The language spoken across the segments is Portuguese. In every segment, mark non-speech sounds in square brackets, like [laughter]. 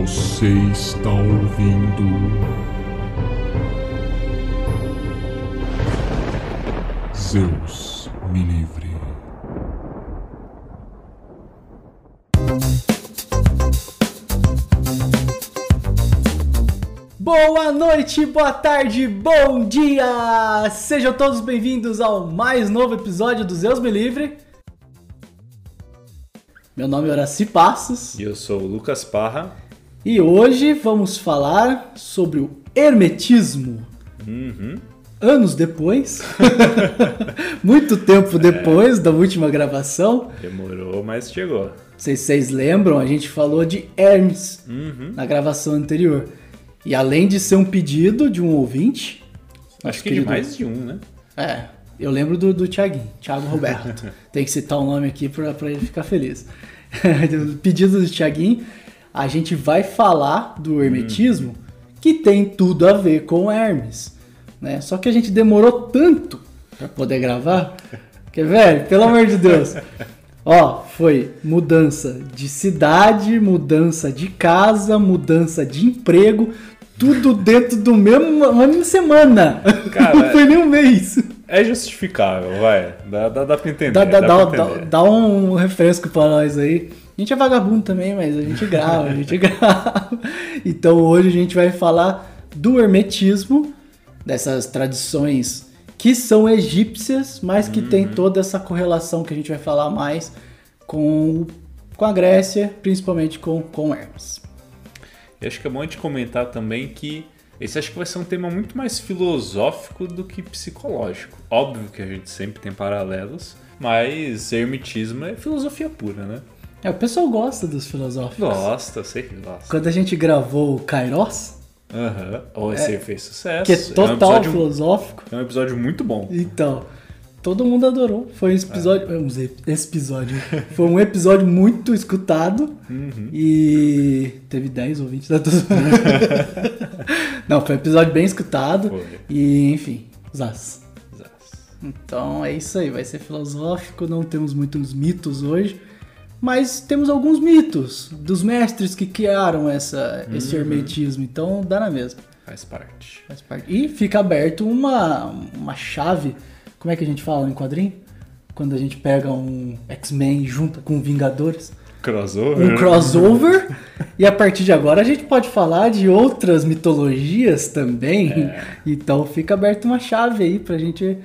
Você está ouvindo. Zeus me livre. Boa noite, boa tarde, bom dia! Sejam todos bem-vindos ao mais novo episódio do Zeus Me Livre. Meu nome é Horaci Passos E eu sou o Lucas Parra. E hoje vamos falar sobre o hermetismo. Uhum. Anos depois, [laughs] muito tempo depois da última gravação, Demorou, mas chegou. não sei se vocês lembram, a gente falou de Hermes Uhum. na gravação anterior. E além de ser um pedido de um ouvinte, Acho que de mais de um, né? É, eu lembro do, do Thiaguinho, Thiago Roberto. [laughs] Tem que citar o nome aqui pra ele ficar feliz. Do [laughs] Pedido do Thiaguinho, a gente vai falar do hermetismo que tem tudo a ver com Hermes. Né? Só que a gente demorou tanto pra poder gravar que, velho, pelo amor de Deus. Ó, foi mudança de cidade, mudança de casa, mudança de emprego, tudo dentro do mesmo, mesma semana. Cara, Não foi nem um mês. É justificável, vai. Dá, dá, dá pra entender. Dá, dá, dá dá, dá um refresco pra nós aí. A gente é vagabundo também, mas a gente grava, a gente [laughs] grava. Então hoje a gente vai falar do hermetismo, dessas tradições que são egípcias, mas que tem Uhum. toda essa correlação que a gente vai falar mais com, com a Grécia, principalmente com, com Hermes. E acho que é bom a gente comentar também que esse acho que vai ser um tema muito mais filosófico do que psicológico. Óbvio que a gente sempre tem paralelos, mas hermetismo é filosofia pura, né? É, o pessoal gosta dos filosóficos. Gosta, eu sei que gosta. Quando a gente gravou o Kairos, Aham. Ou esse aí fez sucesso. que é um total episódio- filosófico, É um episódio muito bom. Então, todo mundo adorou. Foi um episódio. um ze- Esse episódio. Foi um episódio muito escutado. Uhum. E teve 10 ouvintes. Né? Tô zoando. Não, foi um episódio bem escutado. Foi. E, enfim, zaz. Exato. Então é isso aí, vai ser filosófico. Não temos muitos mitos hoje. Mas temos alguns mitos dos mestres que criaram essa, esse Uhum. hermetismo. Então dá na mesma. Faz parte. Faz parte. E fica aberto uma, uma chave. Como é que a gente fala em quadrinho? Quando a gente pega um X-Men e junta com Vingadores. Crossover. Um crossover. e a partir de agora a gente pode falar de outras mitologias também. Então fica aberto uma chave aí pra gente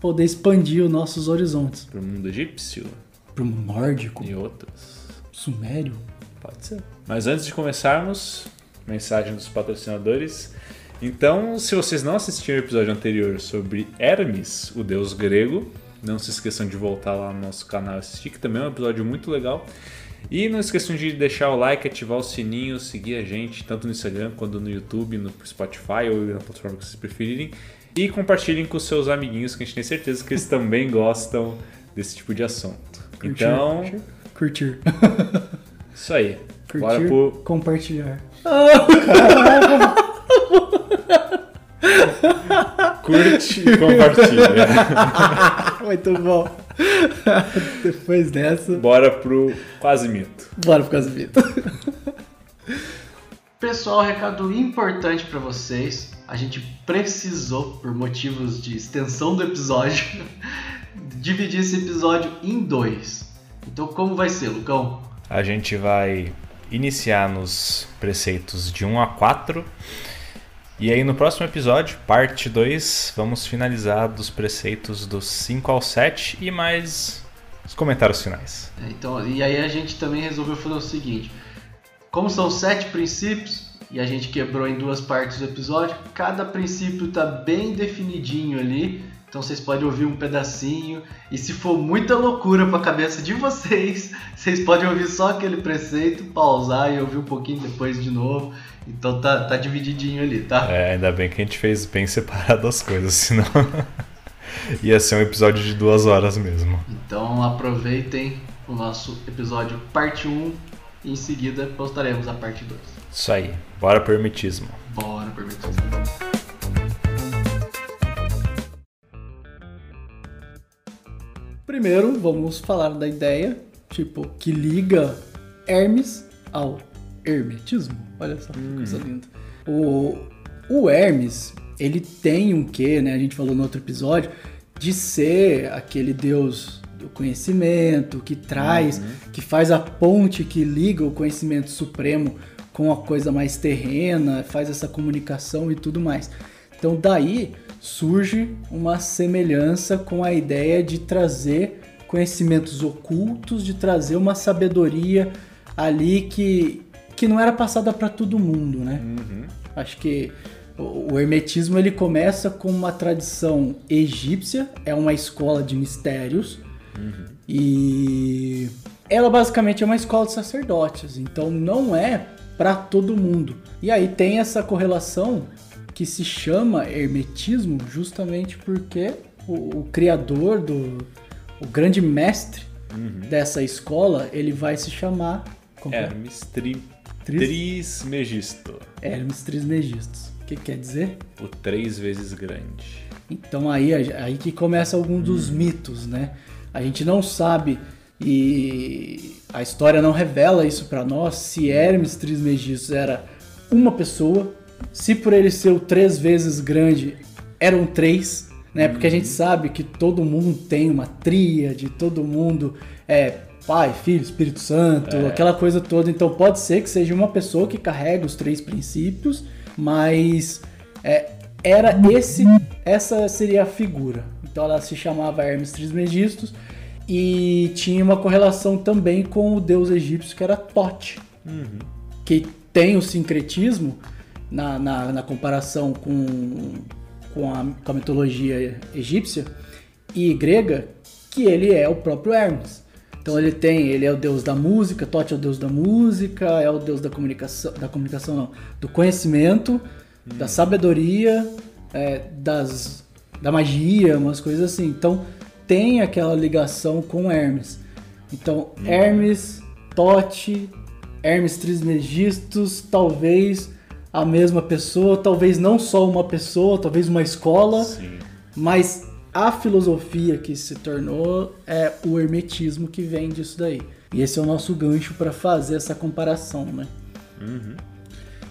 poder expandir os nossos horizontes. Pro mundo egípcio Pro nórdico, e outros. sumério. Pode ser. Mas antes de começarmos, mensagem dos patrocinadores. Então, se vocês não assistiram o episódio anterior sobre Hermes, o deus grego, não se esqueçam de voltar lá no nosso canal e assistir, que também é um episódio muito legal. E não esqueçam de deixar o like, ativar o sininho, seguir a gente tanto no Instagram quanto no YouTube, no Spotify ou na plataforma que vocês preferirem. E compartilhem com seus amiguinhos, que a gente tem certeza que eles também gostam desse tipo de assunto. Curtir, Então, Curtir. isso aí. Curtir, Bora pro compartilhar. Curte e compartilha. [laughs] Muito bom. Depois dessa, Bora pro quase mito. bora pro casamento. Pessoal, recado importante pra vocês. A gente precisou, por motivos de extensão do episódio, dividir esse episódio em dois. Então, como vai ser, Lucão? A gente vai iniciar nos preceitos de 1 a 4. E aí no próximo episódio, parte 2, vamos finalizar dos preceitos dos 5 ao 7 e mais os comentários finais. É, Então, e aí a gente também resolveu fazer o seguinte: como são sete princípios e a gente quebrou em duas partes do episódio, cada princípio tá bem definidinho ali. Então vocês podem ouvir um pedacinho e se for muita loucura pra cabeça de vocês, [laughs] vocês podem ouvir só aquele preceito, pausar e ouvir um pouquinho depois de novo. Então tá, tá divididinho ali, tá? É, ainda bem que a gente fez bem separado as coisas, [laughs] senão ia ser um episódio de duas horas mesmo. Então aproveitem o nosso episódio parte 1 e em seguida postaremos a parte 2. Isso aí, bora pro hermetismo. Bora, permitir. Primeiro, vamos falar da ideia, tipo, que liga Hermes ao hermetismo. Olha só que coisa linda. O, o Hermes, ele tem um quê, né? A gente falou no outro episódio, de ser aquele deus do conhecimento, que traz, que faz a ponte que liga o conhecimento supremo com a coisa mais terrena, faz essa comunicação e tudo mais. Então daí surge uma semelhança com a ideia de trazer conhecimentos ocultos, de trazer uma sabedoria ali que, que não era passada para todo mundo, né? Acho que o hermetismo ele começa com uma tradição egípcia, é uma escola de mistérios e ela basicamente é uma escola de sacerdotes, então não é para todo mundo. E aí tem essa correlação que se chama hermetismo justamente porque o, o criador do o grande mestre dessa escola, ele vai se chamar é? Hermes tri... Tris- Trismegisto. Hermes Trismegistus. O que quer dizer? O três vezes grande. Então aí, aí que começa algum dos mitos, né? A gente não sabe e a história não revela isso pra nós se Hermes Trismegistus era uma pessoa, se por ele ser o três vezes grande eram três, né? Porque a gente sabe que todo mundo tem uma tríade, todo mundo é Pai, Filho, Espírito Santo, aquela coisa toda. Então pode ser que seja uma pessoa que carrega os três princípios, mas é, era esse, essa seria a figura. Então ela se chamava Hermes Trismegistus e tinha uma correlação também com o deus egípcio que era Tote, que tem o sincretismo na, na, na comparação com, com, a, com a mitologia egípcia e grega, que ele é o próprio Hermes. Então ele tem, ele é o deus da música, Tote é o deus da música, é o deus da comunicação, da comunicação não, do conhecimento, da sabedoria, é, das, da magia, umas coisas assim. Então tem aquela ligação com Hermes. Então Hermes, Tote, Hermes Trismegistus, talvez a mesma pessoa, talvez não só uma pessoa, talvez uma escola, Sim. mas a filosofia que se tornou é o hermetismo que vem disso daí. E esse é o nosso gancho para fazer essa comparação, né?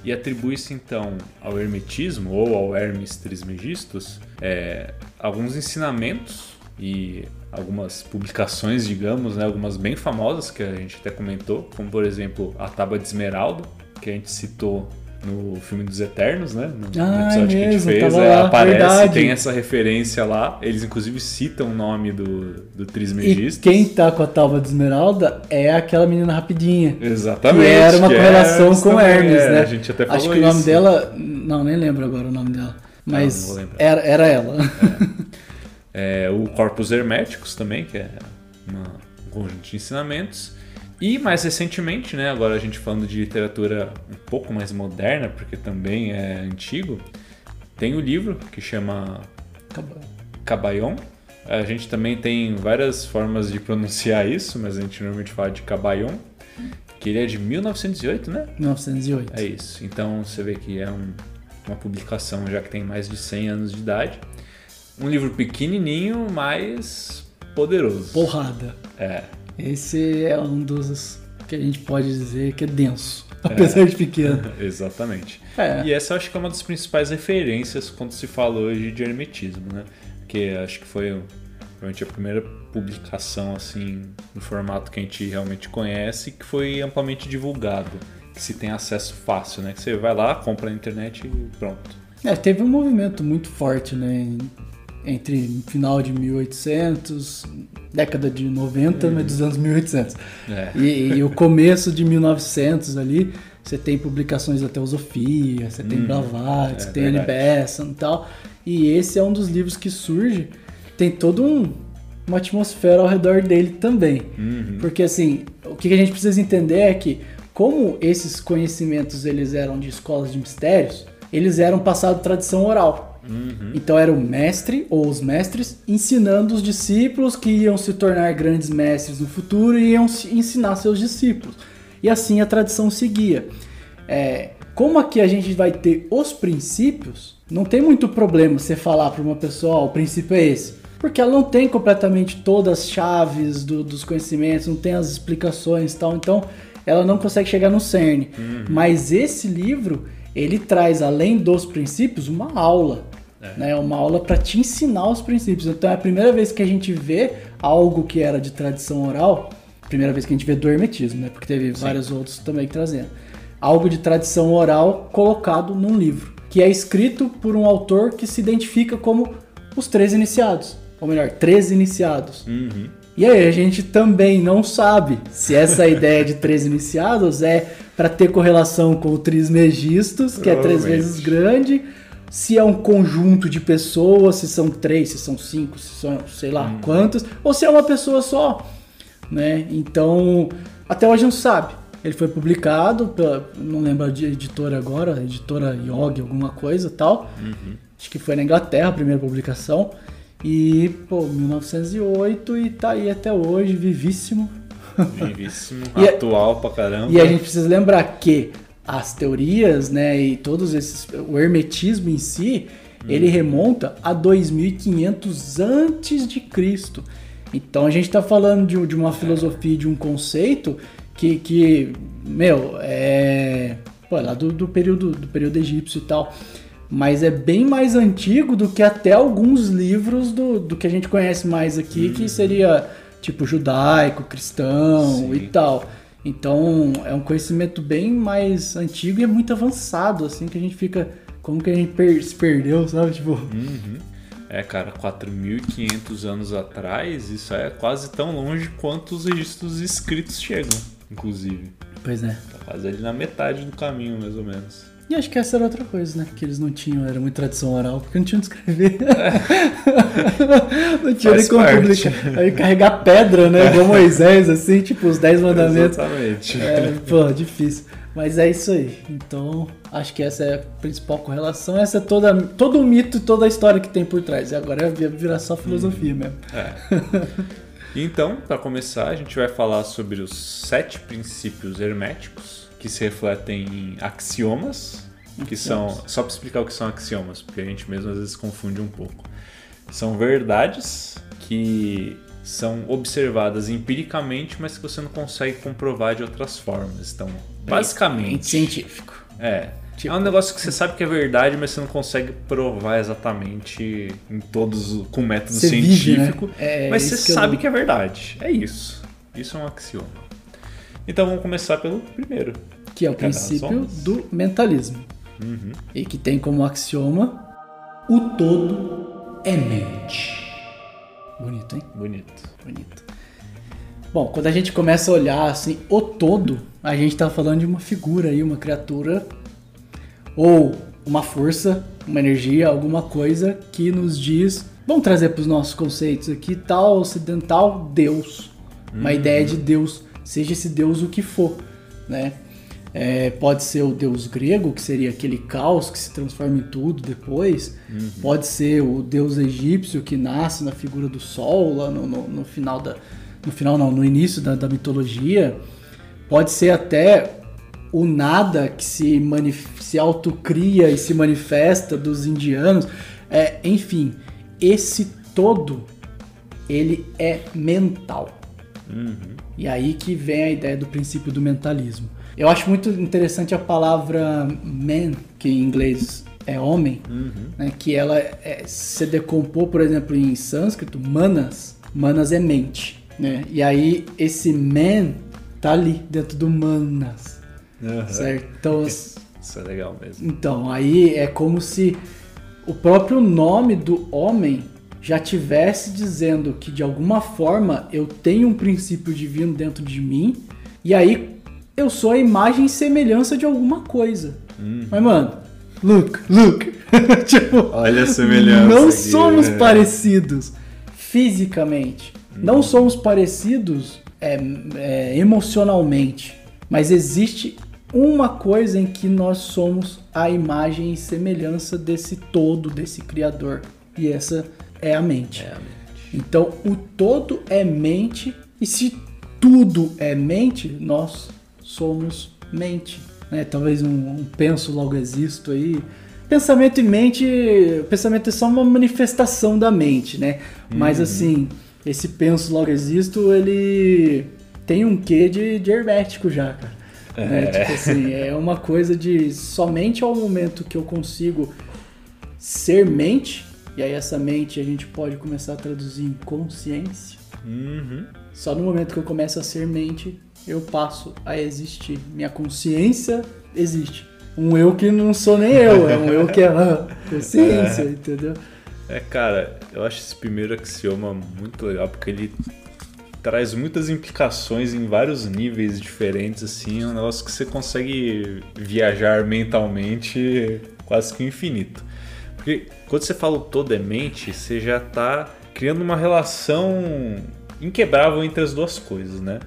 E atribui-se então ao Hermetismo ou ao Hermes Trismegistus é, alguns ensinamentos e algumas publicações, digamos, né, algumas bem famosas que a gente até comentou, como por exemplo a Tábua de Esmeralda, que a gente citou no filme dos Eternos, né? No, Ah, episódio que a gente mesmo, fez, é, lá, aparece, verdade. tem essa referência lá. Eles inclusive citam o nome do, do E Trismegistus. quem tá com a tábua de esmeralda é aquela menina rapidinha. Exatamente. Que era uma que correlação Hermes com Hermes, é, né? A gente até falou Acho que o nome isso. dela. Não, nem lembro agora o nome dela. não Mas vou lembrar. era, era ela. É, o Corpus Herméticos também, que é uma- um conjunto de ensinamentos. E mais recentemente, né, agora a gente falando de literatura um pouco mais moderna, porque também é antigo, tem o livro que chama. Cabayon. A gente também tem várias formas de pronunciar isso, mas a gente normalmente fala de Cabayon, que ele é de 1908, né? 1908. É isso. Então você vê que é um- uma publicação já que tem mais de 100 anos de idade. Um livro pequenininho, mas poderoso. Porrada. É. Esse é um dos que a gente pode dizer que é denso, apesar de pequeno. [laughs] Exatamente. É. E essa eu acho que é uma das principais referências quando se fala hoje de hermetismo, né? Porque acho que foi provavelmente a primeira publicação assim no formato que a gente realmente conhece que foi amplamente divulgado, que se tem acesso fácil, né? Que você vai lá, compra na internet e pronto. É, teve um movimento muito forte, né? Entre final de 1800, década de 90, mas dos anos 1800. É. E, e o começo de 1900 ali, você tem publicações da Teosofia, você tem Blavatsky, é você tem Annie. Besant e tal. E esse é um dos livros que surge, tem todo um uma atmosfera ao redor dele também. Uhum. Porque assim, o que a gente precisa entender é que como esses conhecimentos eles eram de escolas de mistérios, eles eram passados tradição oral. Então era o mestre ou os mestres ensinando os discípulos que iam se tornar grandes mestres no futuro e iam ensinar seus discípulos. E assim a tradição seguia. É, como aqui a gente vai ter os princípios, não tem muito problema você falar para uma pessoa, ó, o princípio é esse. Porque ela não tem completamente todas as chaves do- dos conhecimentos, não tem as explicações e tal. Então, ela não consegue chegar no cerne. Mas esse livro, ele traz, além dos princípios, uma aula. Né? Uma aula para te ensinar os princípios. Então é a primeira vez que a gente vê algo que era de tradição oral, primeira vez que a gente vê do hermetismo, né? Porque teve vários outros também trazendo. Algo de tradição oral colocado num livro, que é escrito por um autor que se identifica como os três iniciados. Ou melhor, três iniciados. Uhum. E aí a gente também não sabe se essa [laughs] ideia de três iniciados é para ter correlação com o Trismegistus, que é três vezes grande, se é um conjunto de pessoas, se são três, se são cinco, se são sei lá Hum. quantas, ou se é uma pessoa só, né? Então, até hoje não sabe. Ele foi publicado pela, não lembro de editora agora, editora Yog, alguma coisa tal. Uhum. Acho que foi na Inglaterra a primeira publicação. E, pô, 1908 e tá aí até hoje, vivíssimo. Vivíssimo, [laughs] E a- atual pra caramba. E a gente precisa lembrar que as teorias, né, e todos esses. O hermetismo em si, ele remonta a 2500 antes de Cristo. Então a gente tá falando de, de uma filosofia, de um conceito que, que meu, é. Pô, é lá do, do período, do período egípcio e tal. Mas é bem mais antigo do que até alguns livros do, do que a gente conhece mais aqui, que seria tipo judaico, cristão Sim. e tal. Então é um conhecimento bem mais antigo e é muito avançado, assim, que a gente fica. Como que a gente per- se perdeu, sabe? Tipo. Uhum. É, cara, 4.500 anos atrás, isso é quase tão longe quanto os registros escritos chegam, inclusive. Pois é. Tá quase ali na metade do caminho, mais ou menos. E acho que essa era outra coisa, né? Que eles não tinham, era muito tradição oral, porque não tinham de escrever. não tinha [laughs] Faz nem como publicar. Aí carregar pedra, né? Igual Moisés, assim, tipo os 10 mandamentos. Exatamente. É, pô, difícil. Mas é isso aí. Então, acho que essa é a principal correlação. Essa é toda, todo o mito e toda a história que tem por trás. E agora vai virar só filosofia mesmo. É. Então, para começar, a gente vai falar sobre os sete princípios herméticos que se refletem em axiomas, que são só para explicar o que são axiomas, porque a gente mesmo às vezes confunde um pouco. São verdades que são observadas empiricamente, mas que você não consegue comprovar de outras formas. Então, basicamente, Científico. é. Tipo- é um negócio que você sabe que é verdade, mas você não consegue provar exatamente em todos com método Você vive, científico. né? É mas isso você que sabe não- que é verdade. É isso. Isso é um axioma. Então vamos começar pelo primeiro. Que é o Cada princípio do mentalismo. Uhum. E que tem como axioma: o todo é mente. Bonito, hein? Bonito. Bonito. Bom, quando a gente começa a olhar assim o todo, a gente tá falando de uma figura aí, uma criatura ou uma força, uma energia, alguma coisa que nos diz, vamos trazer para os nossos conceitos aqui, tal ocidental Deus, uma ideia de Deus, seja esse Deus o que for, né? É, pode ser o Deus grego, que seria aquele caos que se transforma em tudo depois. Pode ser o Deus egípcio que nasce na figura do sol lá no, no- no final da, no final não, no início da, da mitologia. Pode ser até o nada que se, se autocria e se manifesta dos indianos. É, enfim, esse todo ele é mental. E aí que vem a ideia do princípio do mentalismo. Eu acho muito interessante a palavra man, que em inglês é homem, né, que ela é, se decompor, por exemplo, em sânscrito, manas. Manas é mente. Né? E aí esse man tá ali dentro do manas. Certo? Então, [laughs] Isso é legal mesmo. então, aí é como se o próprio nome do homem já tivesse dizendo que de alguma forma eu tenho um princípio divino dentro de mim, e aí eu sou a imagem e semelhança de alguma coisa. Mas, mano, look, look. [laughs] tipo, Olha a semelhança Não aqui, somos né? parecidos fisicamente. Não somos parecidos é, é, emocionalmente. Mas existe uma coisa em que nós somos a imagem e semelhança desse todo, desse Criador. E essa é a mente. É, Então, o todo é mente, e se tudo é mente, nós somos mente. né? Talvez um, um penso logo existo aí. Pensamento e mente, pensamento é só uma manifestação da mente, né? Mas assim, esse penso logo existo, ele tem um quê de, de hermético já, cara. Né? Tipo assim, é uma coisa de somente ao momento que eu consigo ser mente, e aí essa mente a gente pode começar a traduzir em consciência. Uhum. Só no momento que eu começo a ser mente, eu passo a existir. Minha consciência existe. Um eu que não sou nem eu, é um eu que é consciência, entendeu? É, cara, eu acho esse primeiro axioma muito legal porque ele traz muitas implicações em vários níveis diferentes, assim, é um negócio que você consegue viajar mentalmente quase que infinito. Porque quando você fala o todo é mente, você já tá criando uma relação inquebrável entre as duas coisas, né?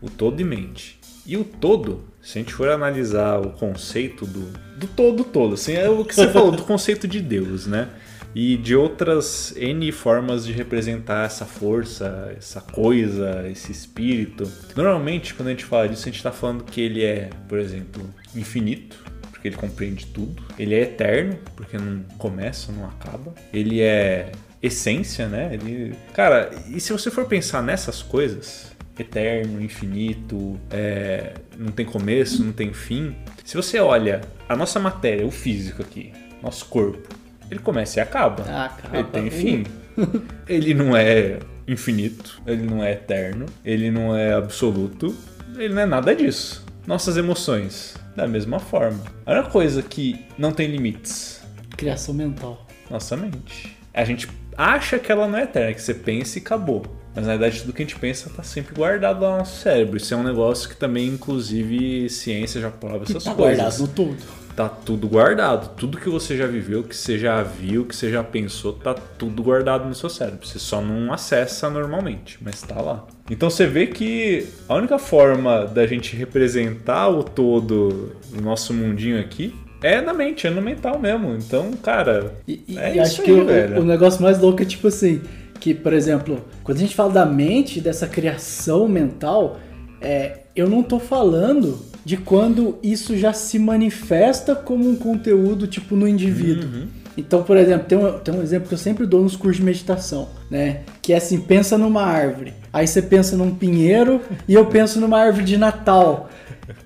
O todo e mente. E o todo, se a gente for analisar o conceito do, do todo todo, assim, é o que você falou, do conceito de Deus, né? E de outras N formas de representar essa força, essa coisa, esse espírito. Normalmente, quando a gente fala disso, a gente está falando que ele é, por exemplo, infinito, porque ele compreende tudo. Ele é eterno, porque não começa, não acaba. Ele é essência, né? Ele... Cara, e se você for pensar nessas coisas, eterno, infinito, é, não tem começo, não tem fim. Se você olha a nossa matéria, o físico aqui, nosso corpo, ele começa e acaba. Acaba. Ele tem fim. [laughs] [laughs] ele não é infinito, ele não é eterno, ele não é absoluto, ele não é nada disso. Nossas emoções, da mesma forma. A única coisa que não tem limites, Criação mental. nossa mente. A gente acha que ela não é eterna, que você pensa e acabou. Mas na verdade tudo que a gente pensa tá sempre guardado lá no nosso cérebro. Isso é um negócio que também, inclusive, ciência já prova essas tá coisas. guardado no todo. Tá tudo guardado. Tudo que você já viveu, que você já viu, que você já pensou, tá tudo guardado no seu cérebro. Você só não acessa normalmente, mas tá lá. Então você vê que a única forma da gente representar o todo do nosso mundinho aqui é na mente, é no mental mesmo. Então, cara, E, e É acho isso que aí, o- velho. o, negócio mais louco é tipo assim, que, por exemplo, quando a gente fala da mente, dessa criação mental, é, eu não tô falando de quando isso já se manifesta como um conteúdo, tipo, no indivíduo. Uhum. Então, por exemplo, tem um, tem um exemplo que eu sempre dou nos cursos de meditação, né? Que é assim, pensa numa árvore. Aí você pensa num pinheiro e eu penso numa árvore de Natal.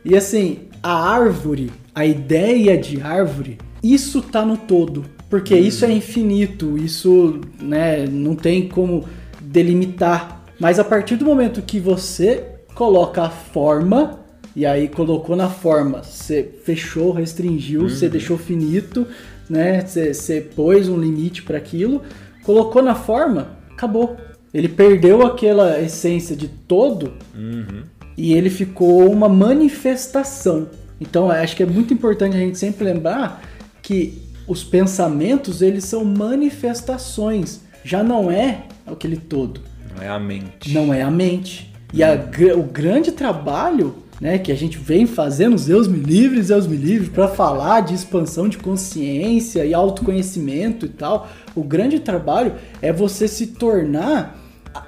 E assim, a árvore, a ideia de árvore, isso tá no todo. Porque isso é infinito, isso né, não tem como delimitar. Mas a partir do momento que você coloca a forma, e aí colocou na forma, você fechou, restringiu, você deixou finito, né? Você, você pôs um limite para aquilo, colocou na forma, acabou. Ele perdeu aquela essência de todo Uhum. e ele ficou uma manifestação. Então, acho que é muito importante a gente sempre lembrar que os pensamentos, eles são manifestações, já não é aquele todo, não é a mente. não é a mente. E a o grande trabalho, né, que a gente vem fazendo, Deus me livres, Deus me livre, para falar de expansão de consciência e autoconhecimento e tal, o grande trabalho é você se tornar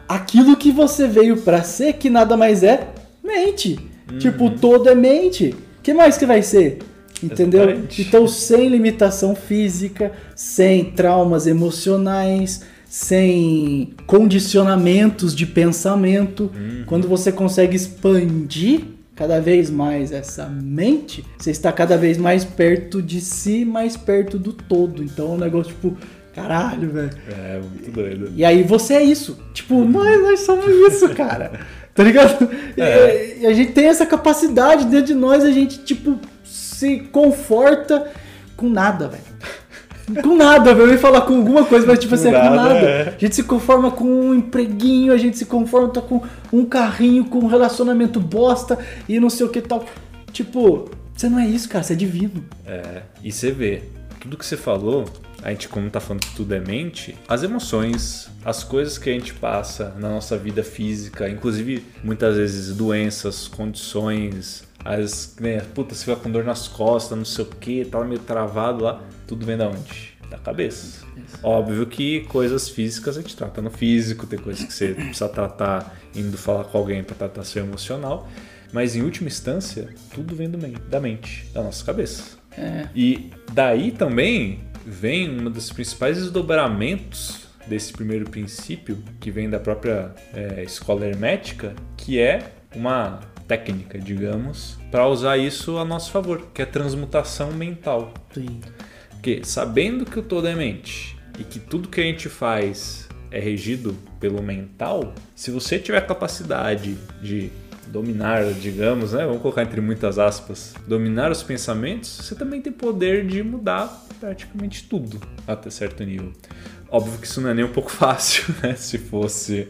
aquilo que você veio para ser, que nada mais é mente. Tipo, o todo é mente. que mais que vai ser? Entendeu? Exatamente. Então, sem limitação física, sem traumas emocionais, sem condicionamentos de pensamento, quando você consegue expandir cada vez mais essa mente, você está cada vez mais perto de si, mais perto do todo. Então, é um negócio tipo, caralho, velho. É, muito doido. E aí você é isso. Tipo, nós, nós somos isso, cara. [laughs] Tá ligado? É. E, e a gente tem essa capacidade dentro de nós, a gente, tipo, se conforta com nada, velho. Com nada, velho. Eu ia falar com alguma coisa, mas tipo assim, é com nada, nada. é. A gente se conforma com um empreguinho, a gente se conforma com um carrinho, com um relacionamento bosta e não sei o que tal. Tipo, você não é isso, cara, você é divino. É, e você vê, tudo que você falou, a gente como tá falando que tudo é mente, as emoções, as coisas que a gente passa na nossa vida física, inclusive muitas vezes doenças, condições, as, né, puta, você fica com dor nas costas, não sei o que, tá meio travado lá, tudo vem da onde? Da cabeça. Óbvio que coisas físicas a gente trata no físico, tem coisas que você precisa tratar indo falar com alguém para tratar seu emocional, mas em última instância, tudo vem da mente, da nossa cabeça. É. E daí também vem um dos principais desdobramentos desse primeiro princípio, que vem da própria é, escola hermética, que é uma técnica, digamos, para usar isso a nosso favor, que é transmutação mental. Sim. Porque sabendo que o todo é mente e que tudo que a gente faz é regido pelo mental, se você tiver a capacidade de dominar, digamos, né? Vamos colocar entre muitas aspas, dominar os pensamentos, você também tem poder de mudar praticamente tudo até certo nível. Óbvio que isso não é nem um pouco [laughs] fácil, né? Se fosse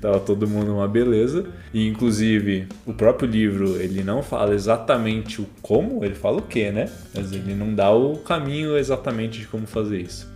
tava todo mundo uma beleza e inclusive o próprio livro ele não fala exatamente o como, ele fala o que, né? Mas ele não dá o caminho exatamente de como fazer isso.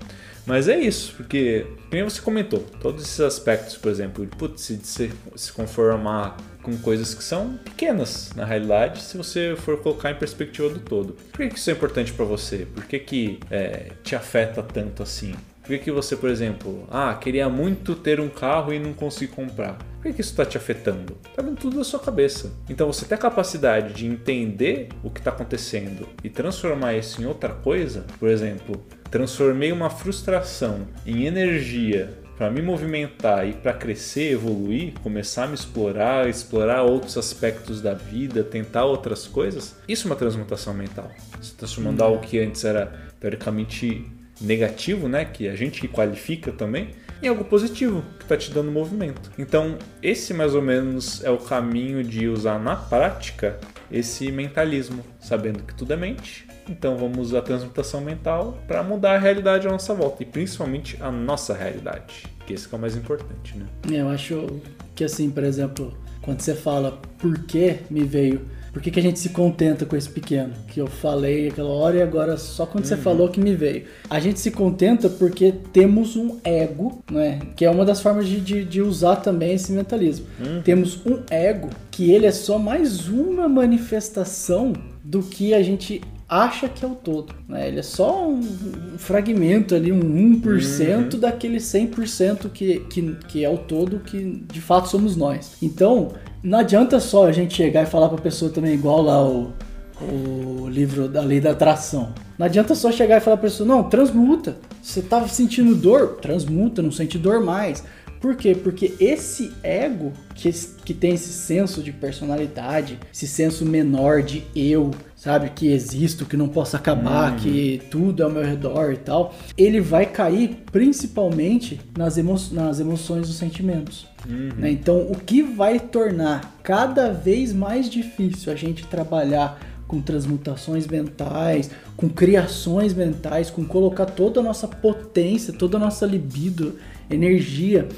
Mas é isso, porque, como você comentou, todos esses aspectos, por exemplo, de putz, se, se conformar com coisas que são pequenas na realidade, se você for colocar em perspectiva do todo. Por que, isso é importante para você? Por que, que é, te afeta tanto assim? Por que, que você, por exemplo, ah, queria muito ter um carro e não consegui comprar? Por que, que isso está te afetando? Está vindo tudo da sua cabeça. Então você tem a capacidade de entender o que está acontecendo e transformar isso em outra coisa, por exemplo, transformei uma frustração em energia para me movimentar e para crescer, evoluir, começar a me explorar, explorar outros aspectos da vida, tentar outras coisas, isso é uma transmutação mental. Se transformando hum. algo que antes era teoricamente negativo, né, que a gente qualifica também, em algo positivo, que está te dando movimento. Então, esse mais ou menos é o caminho de usar na prática esse mentalismo, sabendo que tudo é mente, então vamos usar a transmutação mental para mudar a realidade à nossa volta e principalmente a nossa realidade, que esse que é o mais importante, né? Eu acho que assim, por exemplo, quando você fala por que me veio, por que, que a gente se contenta com esse pequeno? Que eu falei aquela hora e agora só quando uhum. você falou que me veio. A gente se contenta porque temos um ego, né? Que é uma das formas de, de, de usar também esse mentalismo. Uhum. Temos um ego que ele é só mais uma manifestação do que a gente acha que é o todo. Né? Ele é só um, um fragmento ali, um 1% uhum. daquele 100% que, que, que é o todo que de fato somos nós. Então, não adianta só a gente chegar e falar para a pessoa também, igual lá o, o livro da lei da atração. Não adianta só chegar e falar para a pessoa, não, transmuta. Você estava sentindo dor? Transmuta, não sente dor mais. Por quê? Porque esse ego que, que tem esse senso de personalidade, esse senso menor de eu, sabe, que existo, que não posso acabar, uhum. que tudo é ao meu redor e tal, ele vai cair principalmente nas, emo nas emoções e sentimentos. Uhum. Né? Então, o que vai tornar cada vez mais difícil a gente trabalhar com transmutações mentais, com criações mentais, com colocar toda a nossa potência, toda a nossa libido, energia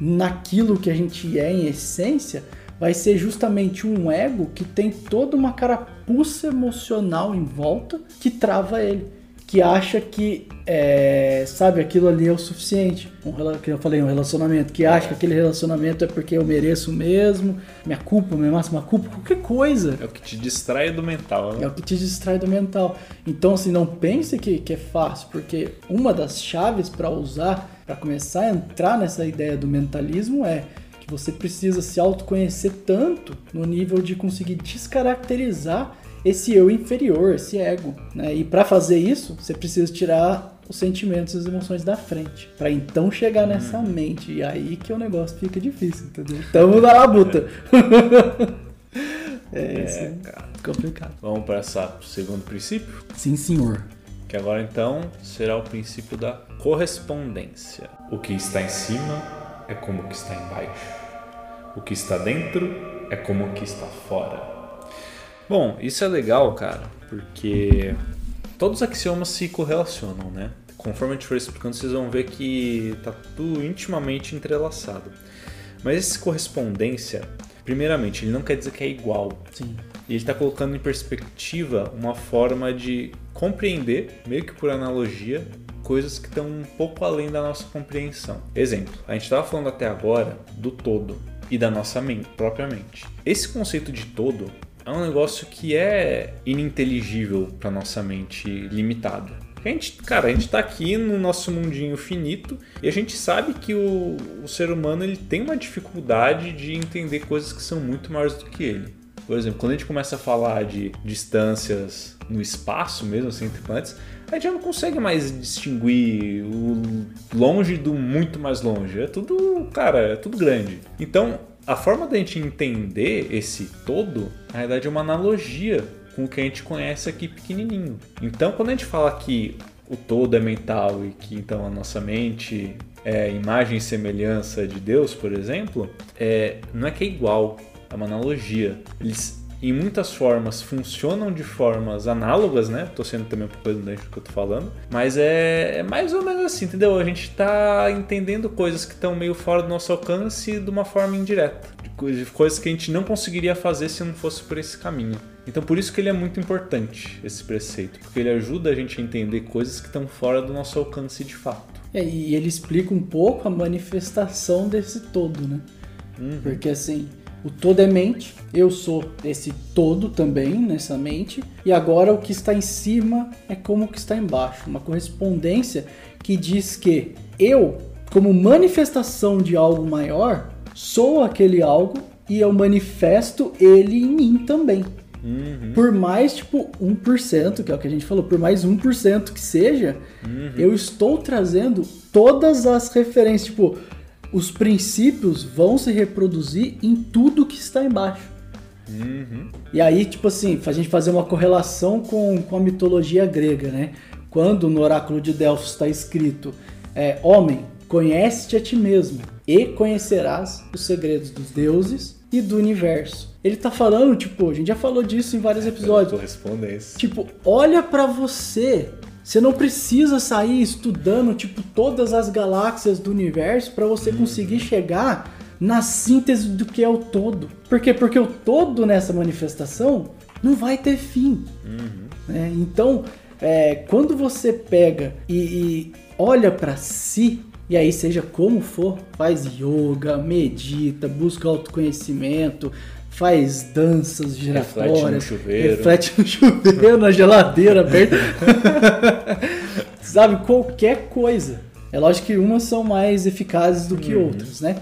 naquilo que a gente é em essência, vai ser justamente um ego que tem toda uma carapuça emocional em volta que trava ele. Que acha que, é, sabe, aquilo ali é o suficiente. Um, que eu falei, um relacionamento. Que acha que aquele relacionamento é porque eu mereço mesmo, minha culpa, minha máxima culpa, qualquer coisa. É o que te distrai do mental, né? É o que te distrai do mental. Então, assim, não pense que, que é fácil, porque uma das chaves para usar para começar a entrar nessa ideia do mentalismo é que você precisa se autoconhecer tanto no nível de conseguir descaracterizar esse eu inferior, esse ego. Né? E para fazer isso, você precisa tirar os sentimentos e as emoções da frente. para então chegar nessa hum. mente. E aí que o negócio fica difícil, entendeu? Tamo na labuta. [laughs] é, é isso. Cara. Complicado. Vamos passar pro segundo princípio? Sim, senhor. Que agora então será o princípio da correspondência. O que está em cima é como o que está embaixo. O que está dentro é como o que está fora. Bom, isso é legal, cara, porque todos os axiomas se correlacionam, né? Conforme a gente for explicando, vocês vão ver que está tudo intimamente entrelaçado. Mas essa correspondência, primeiramente, ele não quer dizer que é igual. Sim. Ele está colocando em perspectiva uma forma de compreender, meio que por analogia, coisas que estão um pouco além da nossa compreensão. Exemplo, a gente estava falando até agora do todo e da nossa mente, própria mente. Esse conceito de todo é um negócio que é ininteligível para nossa mente limitada. A gente, cara, a gente está aqui no nosso mundinho finito e a gente sabe que o, o ser humano ele tem uma dificuldade de entender coisas que são muito maiores do que ele. Por exemplo, quando a gente começa a falar de distâncias no espaço mesmo, assim, entre planetas, a gente já não consegue mais distinguir o longe do muito mais longe. É tudo, cara, é tudo grande. Então, a forma da gente entender esse todo, na verdade, é uma analogia com o que a gente conhece aqui pequenininho. Então, quando a gente fala que o todo é mental e que então a nossa mente é imagem e semelhança de Deus, por exemplo, é, não é que é igual, é uma analogia. Eles em muitas formas funcionam de formas análogas, né? Tô sendo também um pouco redundante do que eu tô falando, mas é, é mais ou menos assim, entendeu? A gente tá entendendo coisas que estão meio fora do nosso alcance de uma forma indireta, de, co- de coisas que a gente não conseguiria fazer se não fosse por esse caminho. Então por isso que ele é muito importante, esse preceito, porque ele ajuda a gente a entender coisas que estão fora do nosso alcance de fato. É, e ele explica um pouco a manifestação desse todo, né? Porque assim, o todo é mente, eu sou esse todo também nessa mente, e agora o que está em cima é como o que está embaixo. Uma correspondência que diz que eu, como manifestação de algo maior, sou aquele algo e eu manifesto ele em mim também. Por mais, tipo, 1%, que é o que a gente falou, por mais 1% que seja, eu estou trazendo todas as referências. Tipo, os princípios vão se reproduzir em tudo que está embaixo. E aí, tipo assim, a gente fazer uma correlação com, com a mitologia grega, né? Quando no oráculo de Delfos está escrito: é, Homem, conhece-te a ti mesmo e conhecerás os segredos dos deuses e do universo. Ele tá falando, tipo, a gente já falou disso em vários episódios. Correspondência. Tipo, olha pra você. Você não precisa sair estudando, tipo, todas as galáxias do universo pra você conseguir chegar na síntese do que é o todo. Por quê? Porque o todo nessa manifestação não vai ter fim. né? Então, é, quando você pega e, e olha pra si, e aí seja como for, faz yoga, medita, busca autoconhecimento, faz danças giratórias, no chuveiro. reflete no chuveiro, na geladeira aberta, [laughs] sabe qualquer coisa. É lógico que umas são mais eficazes do que outras, né?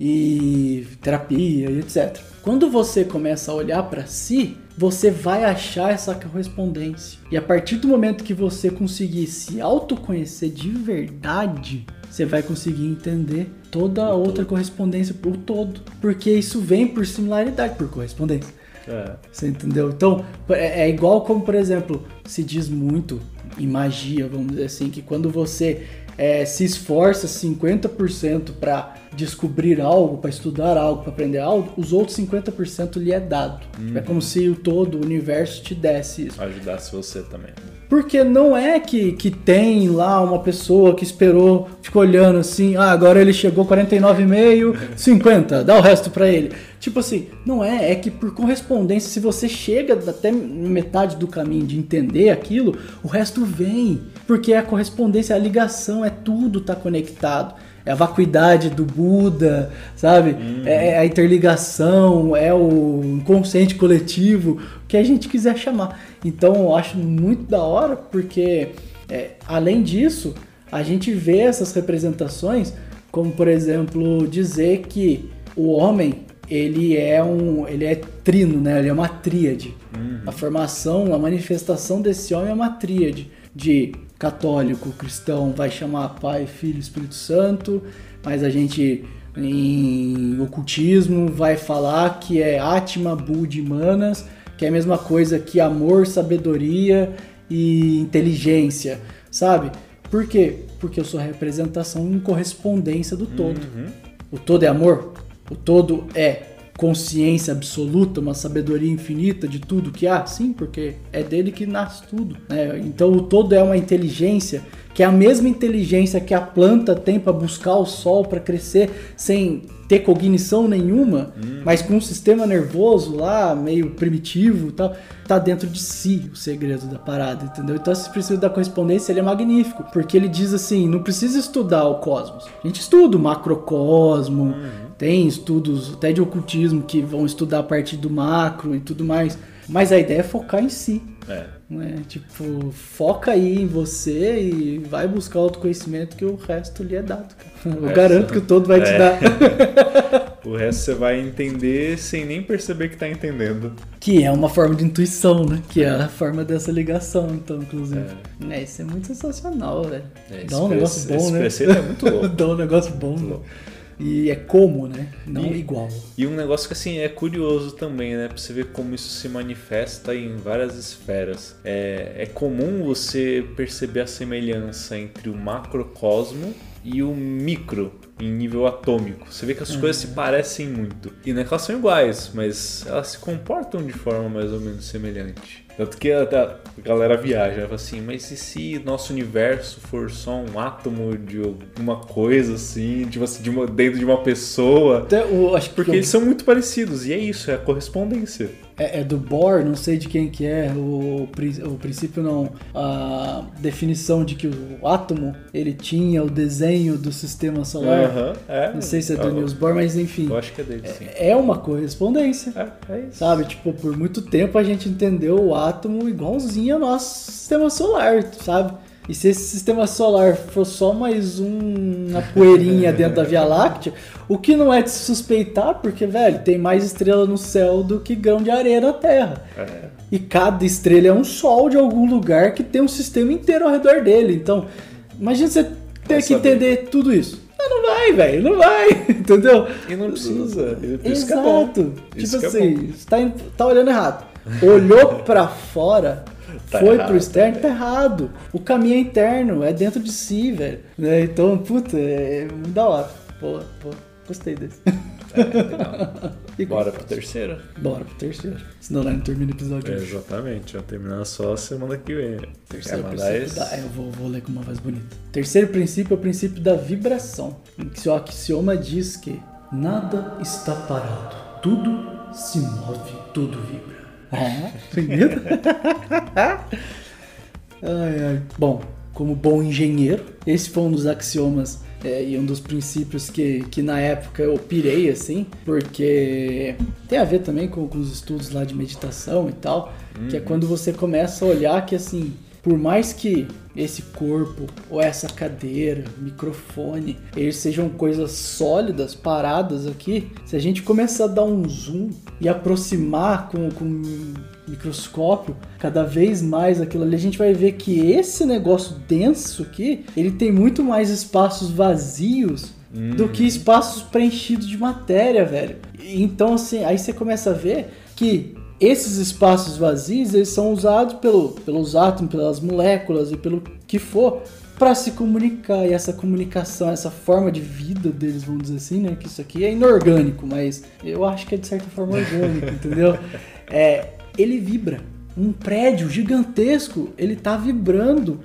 E terapia e etc. Quando você começa a olhar pra si, você vai achar essa correspondência. E a partir do momento que você conseguir se autoconhecer de verdade, você vai conseguir entender toda a outra correspondência por todo. Porque isso vem por similaridade, por correspondência. É. Você entendeu? Então, é é igual como, por exemplo, se diz muito em magia, vamos dizer assim, que quando você é, se esforça 50% para descobrir algo, para estudar algo, para aprender algo, os outros 50% lhe é dado. É como se o todo, o universo te desse isso. Ajudasse você também. Porque não é que, que tem lá uma pessoa que esperou, ficou olhando assim, ah, agora ele chegou 49,5, 50, [laughs] dá o resto pra ele. Tipo assim, não é, é que por correspondência, se você chega até metade do caminho de entender aquilo, o resto vem. Porque a correspondência, a ligação, é tudo tá conectado. É a vacuidade do Buda, sabe? É a interligação, é o inconsciente coletivo, o que a gente quiser chamar. Então eu acho muito da hora, porque é, além disso, a gente vê essas representações, como por exemplo, dizer que o homem ele é um ele é trino, né? Ele é uma tríade. A formação, a manifestação desse homem é uma tríade de católico, cristão vai chamar Pai, Filho, Espírito Santo, mas a gente em ocultismo vai falar que é Atma, Bud e Manas, que é a mesma coisa que amor, sabedoria e inteligência, sabe? Por quê? Porque eu sou a representação em correspondência do todo. O todo é amor? O todo é consciência absoluta, uma sabedoria infinita de tudo que há? Sim, porque é dele que nasce tudo. né? Então o todo é uma inteligência que é a mesma inteligência que a planta tem para buscar o sol para crescer sem ter cognição nenhuma, mas com um sistema nervoso lá meio primitivo e tal, tá dentro de si o segredo da parada, entendeu? Então esse princípio da correspondência ele é magnífico, porque ele diz assim, não precisa estudar o cosmos. A gente estuda o macrocosmo, tem estudos até de ocultismo que vão estudar a partir do macro e tudo mais. Mas a ideia é focar em si. É. Né? Tipo, foca aí em você e vai buscar autoconhecimento que o resto lhe é dado. Cara. Eu resto- garanto que o todo vai te É. dar. [laughs] O resto você vai entender sem nem perceber que tá entendendo. que é uma forma de intuição, né? Que é a forma dessa ligação, então, inclusive. É, isso é muito sensacional, velho. É, Dá um esse negócio bom, esse né? preceito é muito louco. [laughs] Dá um negócio bom. né? louco. E é como, né? Não E- igual. E um negócio que assim é curioso também, né? Pra você ver como isso se manifesta em várias esferas. É, é comum você perceber a semelhança entre o macrocosmo e o micro em nível atômico. Você vê que as coisas se parecem muito. E não é que elas são iguais, mas elas se comportam de forma mais ou menos semelhante. Tanto que a, a galera viaja, ela fala assim, mas e se nosso universo for só um átomo de alguma coisa assim, tipo assim, de uma, dentro de uma pessoa? Até o, acho que Porque eles são muito parecidos, e é isso, é a correspondência. é, é do Bohr, não sei de quem que é, o, o princípio não, a definição de que o átomo, ele tinha o desenho do sistema solar. Aham, é. Não sei se é do Eu- Niels Bohr, mas enfim. Eu acho que é dele, sim. É uma correspondência. É, é isso. Sabe, tipo, por muito tempo a gente entendeu o átomo igualzinho ao nosso sistema solar, sabe? E se esse sistema solar for só mais um- uma poeirinha [laughs] dentro da Via Láctea, o que não é de se suspeitar, porque, velho, tem mais estrela no céu do que grão de areia na Terra. É. E cada estrela é um sol de algum lugar que tem um sistema inteiro ao redor dele. Então, imagina você ter que entender tudo isso. Ah, não vai, velho, não vai, [laughs] entendeu? E não precisa. Isso é. Exato. Tipo é assim, você tá, tá olhando errado. Olhou pra fora, Tá foi errado, pro externo, tá errado. O caminho é interno, é dentro de si, velho. Né? Então, puta, é muito da hora. Pô, pô, gostei desse. [laughs] E- Bora pro terceiro. Bora pro terceiro. Senão não termina o episódio É, hoje. exatamente, vai terminar só semana que vem. Terceiro mandar princípio esse? da... é, eu vou, vou ler com uma voz bonita. Terceiro princípio é o princípio da vibração. Em que o axioma diz que nada está parado. Tudo se move, tudo vibra. É, bonito? [laughs] ai, ai. Bom, como bom engenheiro, esse foi um dos axiomas é, e um dos princípios que, que na época eu pirei, assim, porque tem a ver também com, com os estudos lá de meditação e tal, que é quando você começa a olhar que, assim, por mais que esse corpo ou essa cadeira, microfone, eles sejam coisas sólidas, paradas aqui, se a gente começar a dar um zoom e aproximar com, com microscópio cada vez mais aquilo ali, a gente vai ver que esse negócio denso aqui, ele tem muito mais espaços vazios do que espaços preenchidos de matéria, velho. Então, assim, aí você começa a ver que esses espaços vazios, eles são usados pelo, pelos átomos, pelas moléculas e pelo que for para se comunicar. E essa comunicação, essa forma de vida deles, vamos dizer assim, né? Que isso aqui é inorgânico, mas eu acho que é de certa forma orgânico, [laughs] entendeu? É, ele vibra. Um prédio gigantesco, ele tá vibrando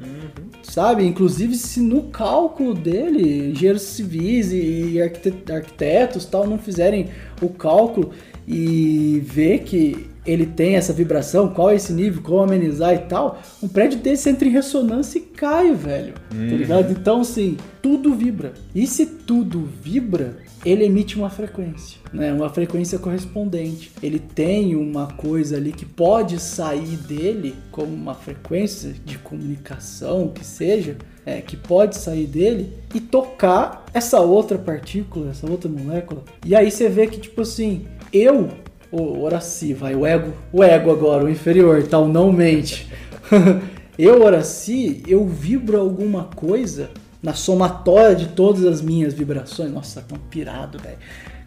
sabe? Inclusive, se no cálculo dele, engenheiros civis e arquite- arquitetos tal não fizerem o cálculo e ver que ele tem essa vibração, qual é esse nível, como amenizar e tal, um prédio desse entra em ressonância e cai, velho. Tá ligado? Então, assim, tudo vibra. E se tudo vibra, ele emite uma frequência, né? Uma frequência correspondente. Ele tem uma coisa ali que pode sair dele como uma frequência de comunicação, que seja, é, que pode sair dele e tocar essa outra partícula, essa outra molécula. E aí você vê que tipo assim, eu, o Horaci, vai o ego, o ego agora, o inferior, tal, não mente. [laughs] eu, Horaci, eu vibro alguma coisa na somatória de todas as minhas vibrações. Nossa, tão pirado, velho.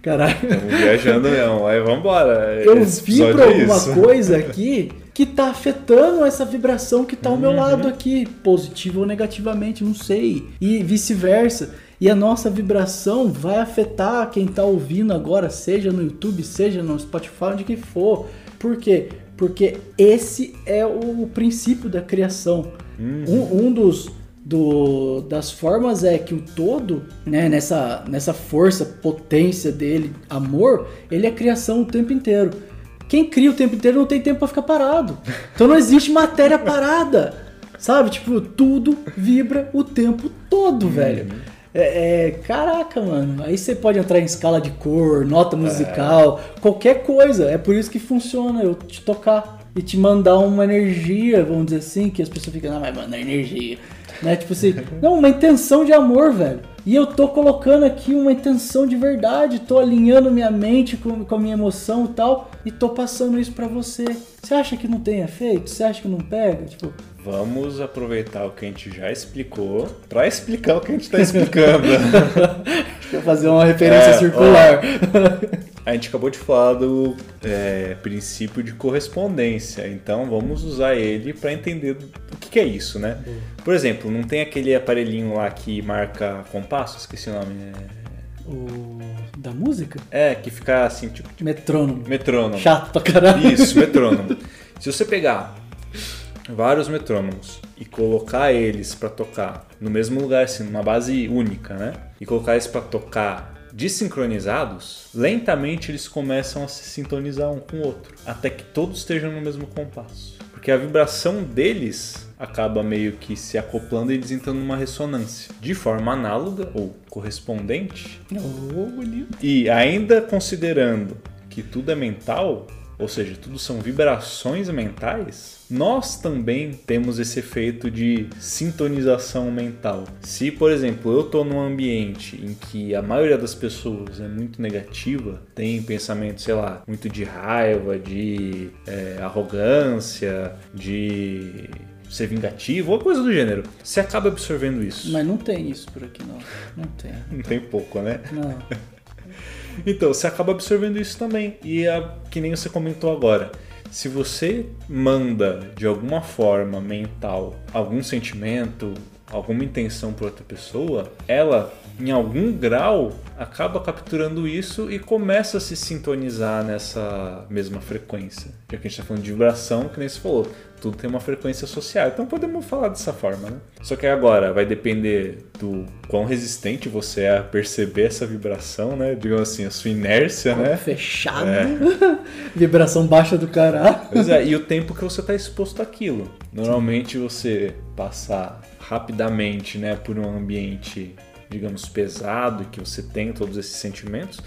Caralho. Estamos viajando mesmo, aí vambora. Eu vibro episódio é alguma isso. coisa aqui que tá afetando essa vibração que tá ao meu lado aqui, positivo ou negativamente, não sei. E vice-versa. E a nossa vibração vai afetar quem tá ouvindo agora, seja no YouTube, seja no Spotify, onde que for. Por quê? Porque esse é o princípio da criação. Um, um dos do- das formas é que o todo, né, nessa, nessa força, potência dele, amor, ele é criação o tempo inteiro. Quem cria o tempo inteiro não tem tempo pra ficar parado. Então não existe matéria parada. Sabe? Tipo, tudo vibra o tempo todo, velho. É, é, caraca, mano. Aí você pode entrar em escala de cor, nota musical, qualquer coisa. É por isso que funciona eu te tocar e te mandar uma energia, vamos dizer assim, que as pessoas ficam, não, mas manda energia. Né? Tipo assim, não, uma intenção de amor, velho. E eu tô colocando aqui uma intenção de verdade, tô alinhando minha mente com, com a minha emoção e tal, e tô passando isso pra você. Você acha que não tem efeito? Você acha que não pega? Tipo, Vamos aproveitar o que a gente já explicou pra explicar o que a gente tá explicando. Vou fazer uma referência É, circular. A gente acabou de falar do é, princípio de correspondência, então vamos usar ele para entender o que, que é isso, né? Por exemplo, não tem aquele aparelhinho lá que marca compasso? Esqueci o nome. O... Da música? É, é que fica assim, tipo Metrônomo. metrônomo. Chato pra caralho. Isso, metrônomo. Se você pegar vários metrônomos e colocar eles para tocar no mesmo lugar, assim, numa base única, né? E colocar eles para tocar desincronizados, lentamente eles começam a se sintonizar um com o outro, até que todos estejam no mesmo compasso. Porque a vibração deles acaba meio que se acoplando e eles entram numa ressonância de forma análoga ou correspondente. Oh. E ainda considerando que tudo é mental, ou seja, tudo são vibrações mentais, nós também temos esse efeito de sintonização mental. Se, por exemplo, eu estou num ambiente em que a maioria das pessoas é muito negativa, tem pensamento, sei lá, muito de raiva, de é, arrogância, de ser vingativo, ou coisa do gênero, você acaba absorvendo isso. Mas não tem isso por aqui, não. Não tem. [laughs] Não tem pouco, né? Não. [laughs] Então, você acaba absorvendo isso também. E é que nem você comentou agora. Se você manda de alguma forma mental algum sentimento, alguma intenção para outra pessoa, ela, em algum grau, acaba capturando isso e começa a se sintonizar nessa mesma frequência. Já que a gente está falando de vibração, que nem você falou, tudo tem uma frequência social. Então podemos falar dessa forma, né? Só que agora vai depender do quão resistente você é a perceber essa vibração, né? Digamos assim, a sua inércia, né? Fechado. [laughs] Vibração baixa do caralho. Pois é, e o tempo que você está exposto àquilo. Normalmente você passar rapidamente, né, por um ambiente, digamos, pesado, que você tem todos esses sentimentos,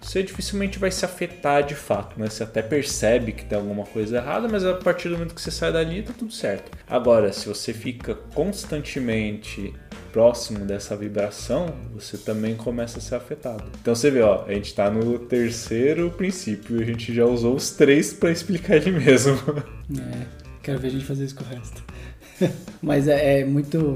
você dificilmente vai se afetar de fato, né? Você até percebe que tem alguma coisa errada, mas a partir do momento que você sai dali, tá tudo certo. Agora, se você fica constantemente próximo dessa vibração, você também começa a ser afetado. Então você vê, ó, a gente tá no terceiro princípio, a gente já usou os três para explicar ele mesmo. [laughs] É, quero ver a gente fazer isso com o resto. [laughs] Mas é, é muito.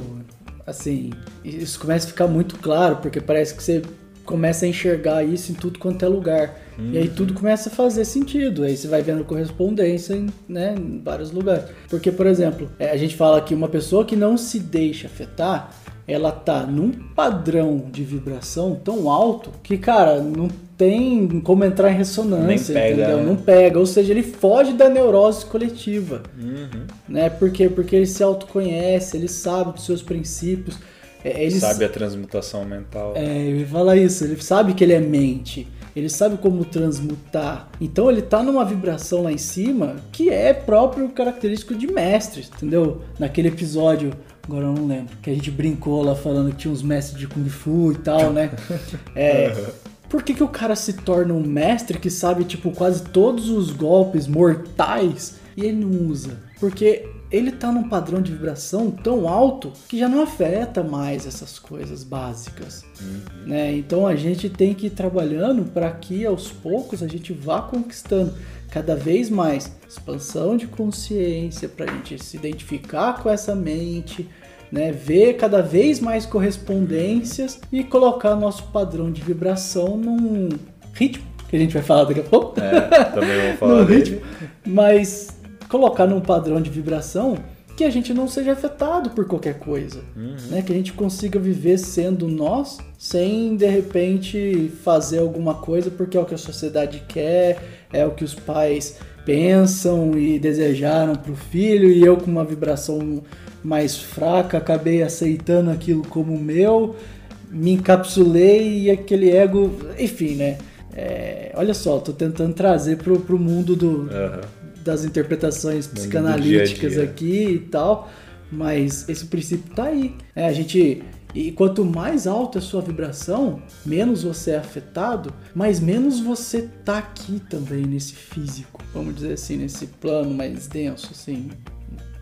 Assim, isso começa a ficar muito claro, porque parece que você começa a enxergar isso em tudo quanto é lugar. E aí tudo começa a fazer sentido. Aí você vai vendo correspondência em, né, em vários lugares. Porque, por exemplo, é, a gente fala que uma pessoa que não se deixa afetar, ela tá num padrão de vibração tão alto que, cara, não tem como entrar em ressonância, Nem pega, entendeu? né? Não pega. Ou seja, ele foge da neurose coletiva. Uhum. Né? Por quê? Porque ele se autoconhece, ele sabe dos seus princípios. é, Ele Sabe a transmutação mental. é, eu ia falar isso, ele sabe que ele é mente, ele sabe como transmutar. Então ele tá numa vibração lá em cima que é próprio característico de mestres, entendeu? Naquele episódio, agora eu não lembro, que a gente brincou lá falando que tinha uns mestres de Kung Fu e tal, né? [laughs] É. Por que, que o cara se torna um mestre que sabe, tipo, quase todos os golpes mortais e ele não usa? Porque ele tá num padrão de vibração tão alto que já não afeta mais essas coisas básicas. Né? Então a gente tem que ir trabalhando para que aos poucos a gente vá conquistando cada vez mais expansão de consciência, para a gente se identificar com essa mente, né? ver cada vez mais correspondências e colocar nosso padrão de vibração num ritmo, que a gente vai falar daqui a pouco É, também vamos [laughs] falar dele. ritmo, mas colocar num padrão de vibração que a gente não seja afetado por qualquer coisa, né? Que a gente consiga viver sendo nós, sem de repente fazer alguma coisa porque é o que a sociedade quer, é o que os pais pensam e desejaram pro filho e eu com uma vibração mais fraca acabei aceitando aquilo como meu, me encapsulei e aquele ego, enfim, né? É, olha só, tô tentando trazer pro, pro mundo do, Aham. Das interpretações psicanalíticas dia dia. aqui e tal, mas esse princípio tá aí. É, a gente e quanto mais alta a sua vibração, menos você é afetado, mas menos você tá aqui também nesse físico, vamos dizer assim, nesse plano mais denso, assim,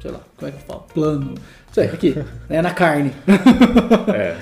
sei lá, como é que eu falo? Plano, isso aí, aqui, [laughs] né, na carne. É.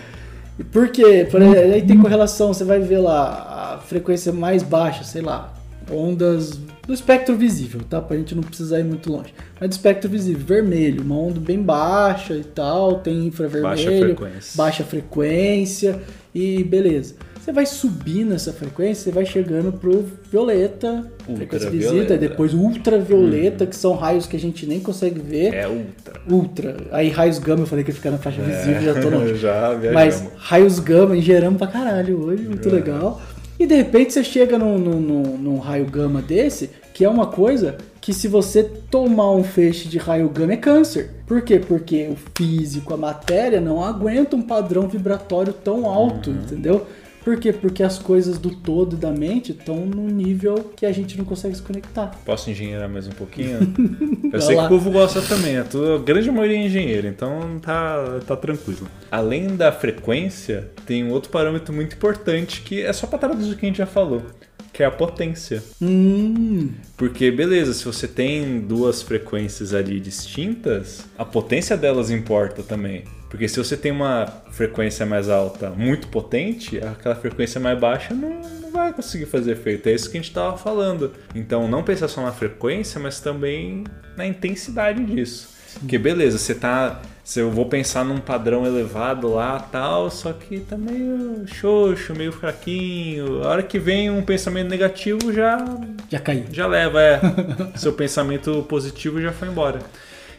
Porque, por exemplo, aí tem correlação, você vai ver lá a frequência mais baixa, sei lá, ondas do espectro visível, tá? Pra gente não precisar ir muito longe. Mas do espectro visível, vermelho, uma onda bem baixa e tal, tem infravermelho, Baixa frequência. baixa frequência e beleza. Você vai subir nessa frequência, você vai chegando pro violeta, frequência visita, depois ultravioleta, que são raios que a gente nem consegue ver. É ultra. Ultra. Aí raios gama, eu falei que ia ficar na faixa visível, já tô longe. [laughs] Já viajamos. Mas raios gama, geramos pra caralho hoje, muito É. legal. E de repente você chega num, num, num- num raio gama desse, que é uma coisa que se você tomar um feixe de raio gama é câncer. Por quê? Porque o físico, a matéria não aguenta um padrão vibratório tão alto, Uhum. entendeu? Por quê? Porque as coisas do todo e da mente estão num nível que a gente não consegue se conectar. Posso engenheirar mais um pouquinho? [laughs] Eu sei lá. que o povo gosta também, a, grande maioria é engenheiro, então tá, tá tranquilo. Além da frequência, tem um outro parâmetro muito importante que é só pra traduzir o que a gente já falou, que é a potência. Hum, Porque, beleza, se você tem duas frequências ali distintas, a potência delas importa também. Porque se você tem uma frequência mais alta muito potente, aquela frequência mais baixa não, não vai conseguir fazer efeito. É isso que a gente estava falando. Então não pensar só na frequência, mas também na intensidade disso. Porque beleza, você tá. Se eu vou pensar num padrão elevado lá tal, só que tá meio xoxo, meio fraquinho. A hora que vem um pensamento negativo já já caiu. já leva, é. [laughs] Seu pensamento positivo já foi embora.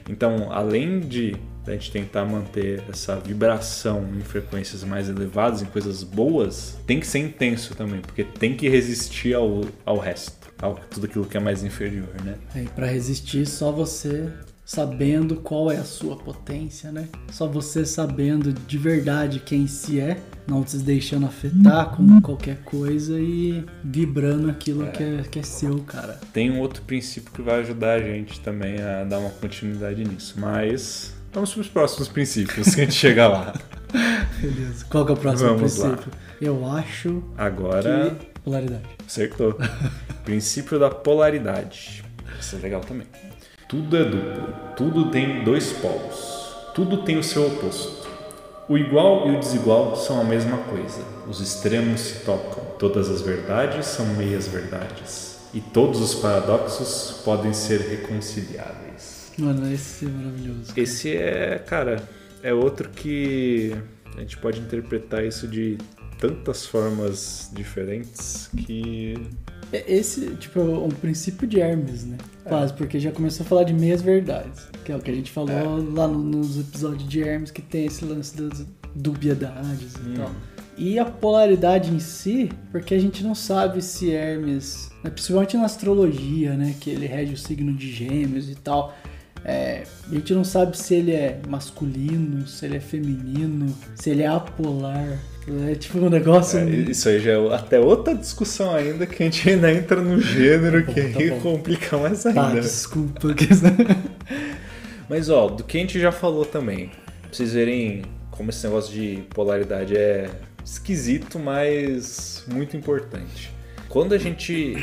Então, além de a gente tentar manter essa vibração em frequências mais elevadas, em coisas boas, tem que ser intenso também, porque tem que resistir ao, ao resto, ao tudo aquilo que é mais inferior, né? É, para resistir, só você sabendo qual é a sua potência, né? Só você sabendo de verdade quem se é, não se deixando afetar com qualquer coisa e vibrando aquilo Que, é, que é seu, cara. Tem um outro princípio que vai ajudar a gente também a dar uma continuidade nisso, mas vamos para os próximos princípios que a gente chega lá. [laughs] Beleza. Qual que é o próximo Vamos lá. princípio? Eu acho Agora, que polaridade. Acertou. [laughs] Princípio da polaridade. Isso é legal também. Tudo é duplo. Tudo tem dois polos. Tudo tem o seu oposto. O igual e o desigual são a mesma coisa. Os extremos se tocam. Todas as verdades são meias verdades. E todos os paradoxos podem ser reconciliáveis. Mano, esse é maravilhoso. Esse é, cara, é outro que a gente pode interpretar isso de tantas formas diferentes que É Esse, tipo, é um princípio de Hermes, né? Quase, porque já começou a falar de meias verdades. Que é o que a gente falou É. lá no- nos episódios de Hermes, que tem esse lance das dubiedades e Hum. tal. E a polaridade em si, porque a gente não sabe se Hermes, né, principalmente na astrologia, né? Que ele rege o signo de gêmeos e tal. É, a gente não sabe se ele é masculino, se ele é feminino, se ele é apolar. É tipo um negócio. É, isso aí já é até outra discussão ainda que a gente ainda entra no gênero Tá bom, que tá aí bom. complica mais Tá, ainda. desculpa. [laughs] Mas ó, do que a gente já falou também, pra vocês verem como esse negócio de polaridade é esquisito, mas muito importante. Quando a gente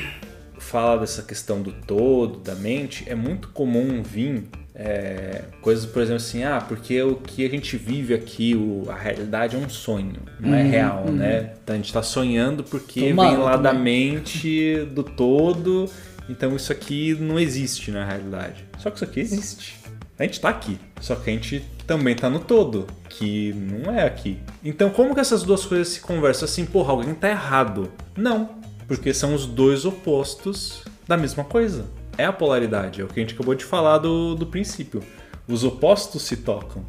fala dessa questão do todo, da mente, é muito comum vir é, coisas, por exemplo, assim, ah, porque o que a gente vive aqui, o- a realidade é um sonho, não é Uhum, real, uhum. né? Então a gente tá sonhando porque vem lá da também. mente do todo, então isso aqui não existe na realidade. Só que isso aqui existe. A gente tá aqui, só que a gente também tá no todo, que não é aqui. Então como que essas duas coisas se conversam assim, porra, alguém tá errado? Não, porque são os dois opostos da mesma coisa. É a polaridade, é o que a gente acabou de falar do, do princípio. Os opostos se tocam.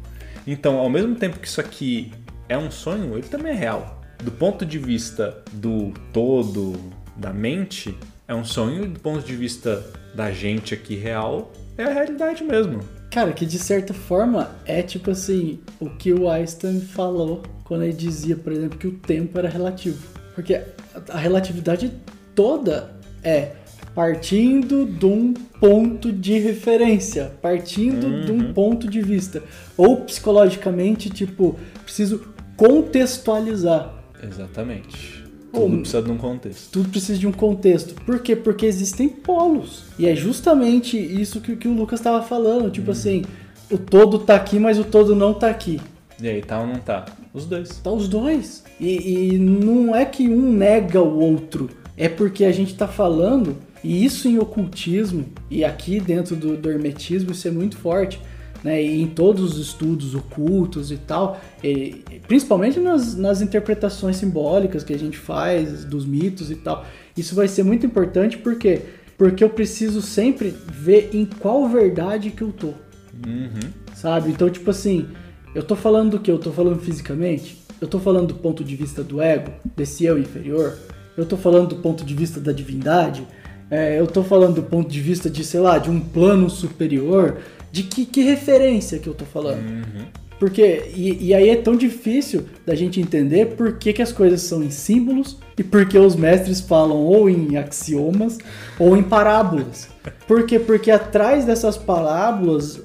Então, ao mesmo tempo que isso aqui é um sonho, ele também é real. Do ponto de vista do todo, da mente, é um sonho, e do ponto de vista da gente aqui real, é a realidade mesmo. Cara, que de certa forma é tipo assim, o que o Einstein falou quando ele dizia, por exemplo, que o tempo era relativo. Porque a- relatividade toda é partindo de um ponto de referência, partindo de um ponto de vista. Ou psicologicamente, tipo, preciso contextualizar. Exatamente. Pô, Tudo precisa de um contexto. Tudo precisa de um contexto. Por quê? Porque existem polos. E é justamente isso que, que o Lucas estava falando. Tipo assim, o todo tá aqui, mas o todo não tá aqui. E aí, tá ou não tá? Os dois. Tá os dois. E, e não é que um nega o outro. É porque a gente tá falando, e isso em ocultismo, e aqui dentro do, do hermetismo, isso é muito forte. né? E em todos os estudos ocultos e tal, e, principalmente nas, nas interpretações simbólicas que a gente faz dos mitos e tal. Isso vai ser muito importante porque porque eu preciso sempre ver em qual verdade que eu tô. Uhum. Sabe? Então, tipo assim, eu tô falando do que? Eu tô falando fisicamente? Eu tô falando do ponto de vista do ego, desse eu inferior? Eu tô falando do ponto de vista da divindade? É, eu tô falando do ponto de vista de, sei lá, de um plano superior? De que, que referência que eu tô falando? Uhum. Porque, e, e, aí é tão difícil da gente entender por que, que as coisas são em símbolos e por que os mestres falam ou em axiomas ou em parábolas. Por quê? Porque atrás dessas parábolas,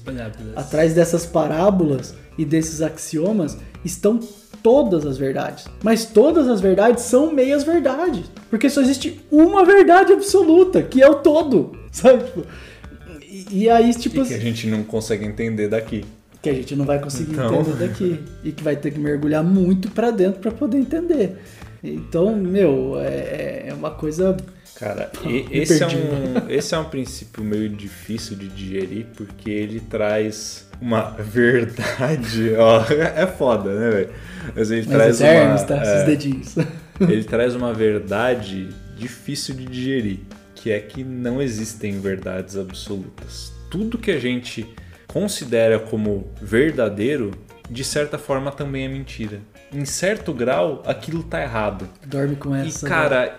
parábolas, atrás dessas parábolas e desses axiomas estão todas as verdades. Mas todas as verdades são meias verdades. Porque só existe uma verdade absoluta, que é o todo. [laughs] Sabe? Tipo, e, e aí, tipo. E que a gente não consegue entender daqui que a gente não vai conseguir então... entender daqui e que vai ter que mergulhar muito para dentro para poder entender. Então, meu, é, é uma coisa. Cara, [laughs] esse é, um, [laughs] esse é um princípio meio difícil de digerir porque ele traz uma verdade. [laughs] Ó, é foda, né, velho? Mas ele Mas traz uma. tá? É, Esses dedinhos. ele traz uma verdade difícil de digerir, que é que não existem verdades absolutas. Tudo que a gente considera como verdadeiro, de certa forma também é mentira. Em certo grau, aquilo tá errado. Dorme com essa. E cara,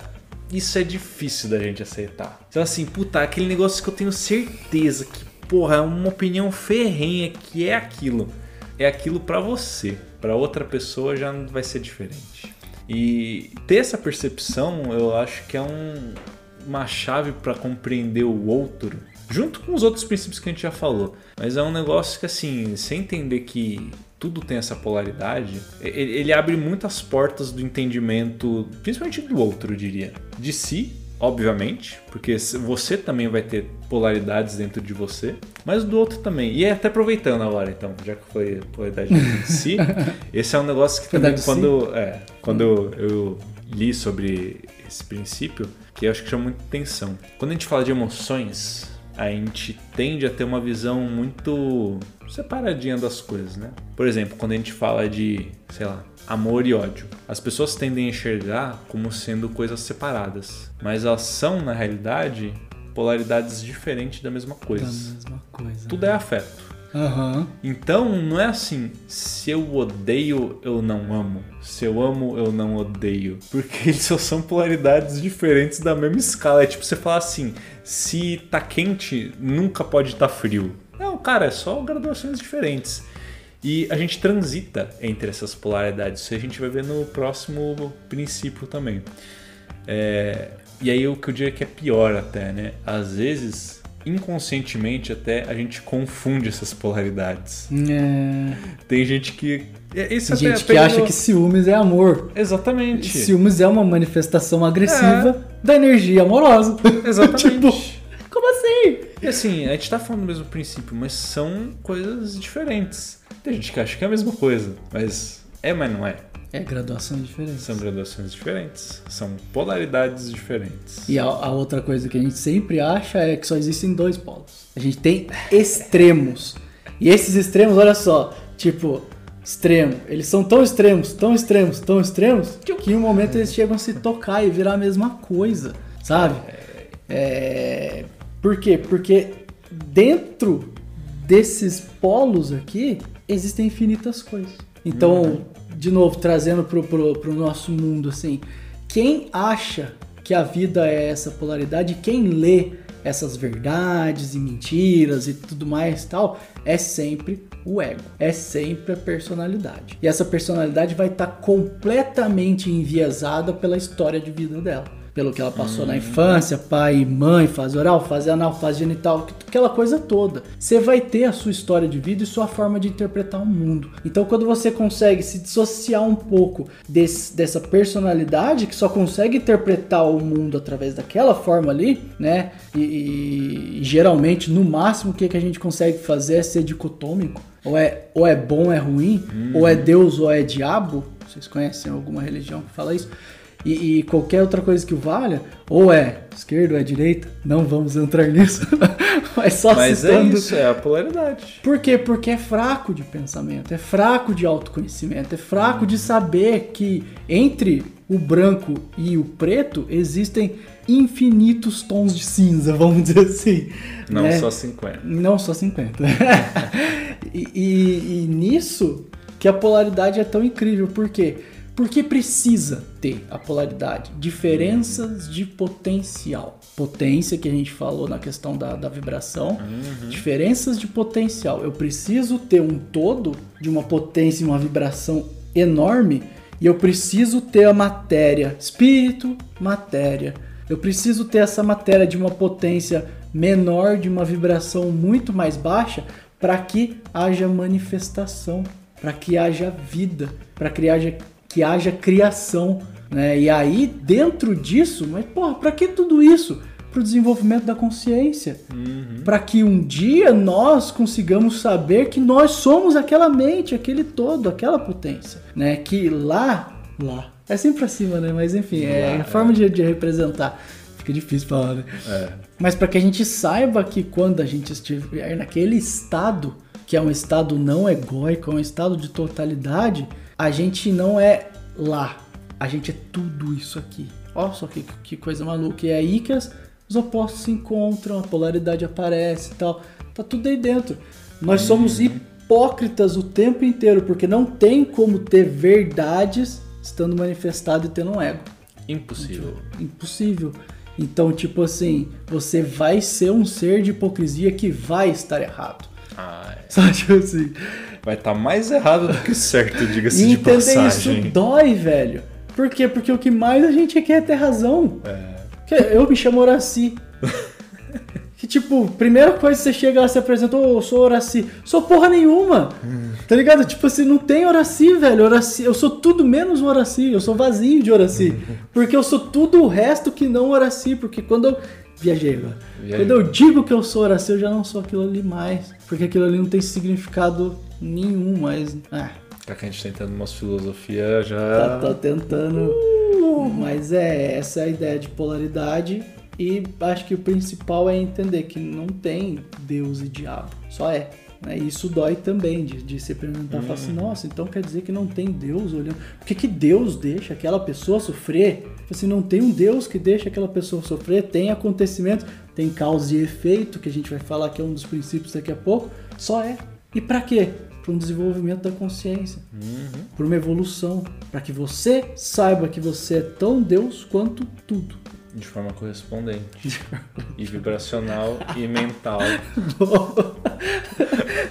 isso é difícil da gente aceitar. Então assim, puta, aquele negócio que eu tenho certeza que, porra, é uma opinião ferrenha que é aquilo. É aquilo para você. Para outra pessoa já vai ser diferente. E ter essa percepção, eu acho que é um, uma chave para compreender o outro junto com os outros princípios que a gente já falou. Mas é um negócio que, assim, sem entender que tudo tem essa polaridade, ele abre muitas portas do entendimento, principalmente do outro, eu diria. De si, obviamente, porque você também vai ter polaridades dentro de você, mas do outro também. E é até aproveitando agora, então, já que foi polaridade de si, [laughs] esse é um negócio que também quando, é, quando eu li sobre esse princípio, que eu acho que chama muita atenção. Quando a gente fala de emoções, a gente tende a ter uma visão muito separadinha das coisas, né? Por exemplo, quando a gente fala de, sei lá, amor e ódio, as pessoas tendem a enxergar como sendo coisas separadas, mas elas são, na realidade, polaridades diferentes da mesma coisa. Da mesma coisa. Tudo é afeto. Uhum. Então não é assim, se eu odeio, eu não amo. Se eu amo, eu não odeio. Porque [laughs] eles só são polaridades diferentes da mesma escala. É tipo você falar assim: se tá quente, nunca pode estar tá frio. Não, cara, é só graduações diferentes. E a gente transita entre essas polaridades. Isso a gente vai ver no próximo princípio também. É... E aí o que eu diria que é pior até, né? Às vezes inconscientemente até a gente confunde essas polaridades. É... Tem gente que. É, Tem gente que acha que ciúmes é amor. Exatamente. Ciúmes é uma manifestação agressiva é. da energia amorosa. [laughs] Exatamente. tipo, como assim? E assim, a gente tá falando do mesmo princípio, mas são coisas diferentes. Tem gente que acha que é a mesma coisa, mas é, mas não é. É, graduações diferentes. São graduações diferentes. São polaridades diferentes. E a, a, outra coisa que a gente sempre acha é que só existem dois polos. A gente tem extremos. E esses extremos, olha só, tipo, extremo. Eles são tão extremos, tão extremos, tão extremos, que em um momento eles chegam a se tocar e virar a mesma coisa, sabe? É... Por quê? Porque dentro desses polos aqui existem infinitas coisas. Então, uhum de novo, trazendo pro, pro, pro nosso mundo, assim, quem acha que a vida é essa polaridade, quem lê essas verdades e mentiras e tudo mais tal, é sempre o ego, é sempre a personalidade. E essa personalidade vai estar tá completamente enviesada pela história de vida dela pelo que ela passou na infância, pai, mãe, fase oral, fase anal, fase genital, aquela coisa toda. Você vai ter a sua história de vida e sua forma de interpretar o mundo. Então, quando você consegue se dissociar um pouco desse, dessa personalidade que só consegue interpretar o mundo através daquela forma ali, né? E, e, e geralmente, no máximo, o que, que a gente consegue fazer é ser dicotômico. Ou é, ou é bom ou é ruim, hum. ou é Deus ou é diabo. Vocês conhecem alguma religião que fala isso? E, e, qualquer outra coisa que valha, ou é esquerda ou é direita, não vamos entrar [laughs] nisso. Mas só Mas é citando. isso, é a polaridade. Por quê? Porque é fraco de pensamento, é fraco de autoconhecimento, é fraco de saber que entre o branco e o preto existem infinitos tons de cinza, vamos dizer assim. Não né? só 50. Não só 50. [laughs] e, e- e nisso que a polaridade é tão incrível. Por quê? Porque precisa ter a polaridade. Diferenças de potencial. Potência, que a gente falou na questão da, da vibração. Diferenças de potencial. Eu preciso ter um todo de uma potência e uma vibração enorme. E eu preciso ter a matéria, espírito, matéria. Eu preciso ter essa matéria de uma potência menor, de uma vibração muito mais baixa, para que haja manifestação, para que haja vida, para que haja, que haja criação. Né? E aí, dentro disso, mas porra, para que tudo isso? Para o desenvolvimento da consciência. Para que um dia nós consigamos saber que nós somos aquela mente, aquele todo, aquela potência. Né? Que lá, lá. É sempre pra cima, né? Mas enfim, é Lá, a forma de, de representar. Fica difícil falar, né? É. Mas para que a gente saiba que quando a gente estiver naquele estado, que é um estado não egóico, é um estado de totalidade, a gente não é lá. A gente é tudo isso aqui. Olha só que, que coisa maluca. E é aí que as- os opostos se encontram, a polaridade aparece e tal. Tá tudo aí dentro. Nós somos hipócritas o tempo inteiro, porque não tem como ter verdades estando manifestado e tendo um ego. Impossível. Impossível. Então, tipo assim, você vai ser um ser de hipocrisia que vai estar errado. Ah, é. Sabe, [laughs] tipo assim. Vai estar mais errado do que certo, [laughs] diga-se de entender isso passagem. dói, velho. Por quê? Porque o que mais a gente quer é ter razão. É. Eu me chamo Horaci. [laughs] Tipo, primeira coisa que você chega lá e se apresenta, ô, eu sou Horaci. Sou porra nenhuma. Tá ligado? Tipo assim, não tem Horaci, velho. Horaci, eu sou tudo menos um Horaci. Eu sou vazio de Horaci. Porque eu sou tudo o resto que não Horaci. Porque quando eu. Viajei. Viajou. Quando eu digo que eu sou Horaci, eu já não sou aquilo ali mais. Porque aquilo ali não tem significado nenhum, mas. Ah, Já que a gente tá entrando numa filosofia, tá, já. tá tentando. Mas é, essa é a ideia de polaridade. E acho que o principal é entender que não tem Deus e diabo. Só é. Né? E isso dói também de, de se perguntar, falar assim, nossa, então quer dizer que não tem Deus olhando. Por que, que Deus deixa aquela pessoa sofrer? Assim, não tem um Deus que deixa aquela pessoa sofrer, tem acontecimentos, tem causa e efeito, que a gente vai falar que é um dos princípios daqui a pouco. Só é. E pra quê? Para um desenvolvimento da consciência por uma evolução, para que você saiba que você é tão Deus quanto tudo. De forma correspondente. e vibracional e mental. [laughs]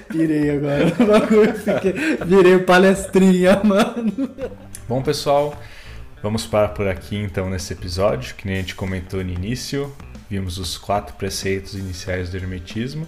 Pirei agora no bagulho, fiquei- virei palestrinha, mano. Bom, pessoal, vamos parar por aqui então nesse episódio, que nem a gente comentou no início. Vimos os quatro preceitos iniciais do Hermetismo.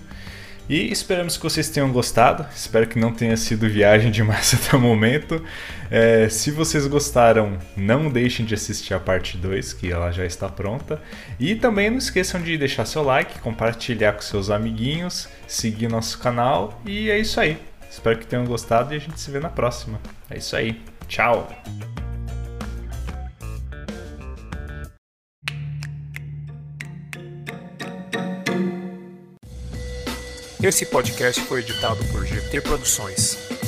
E esperamos que vocês tenham gostado. Espero que não tenha sido viagem demais [laughs] até o momento. É, se vocês gostaram, não deixem de assistir a parte 2, que ela já está pronta. E também não esqueçam de deixar seu like, compartilhar com seus amiguinhos, seguir nosso canal. E é isso aí. Espero que tenham gostado e a gente se vê na próxima. É isso aí. Tchau! Esse podcast foi editado por GT Produções.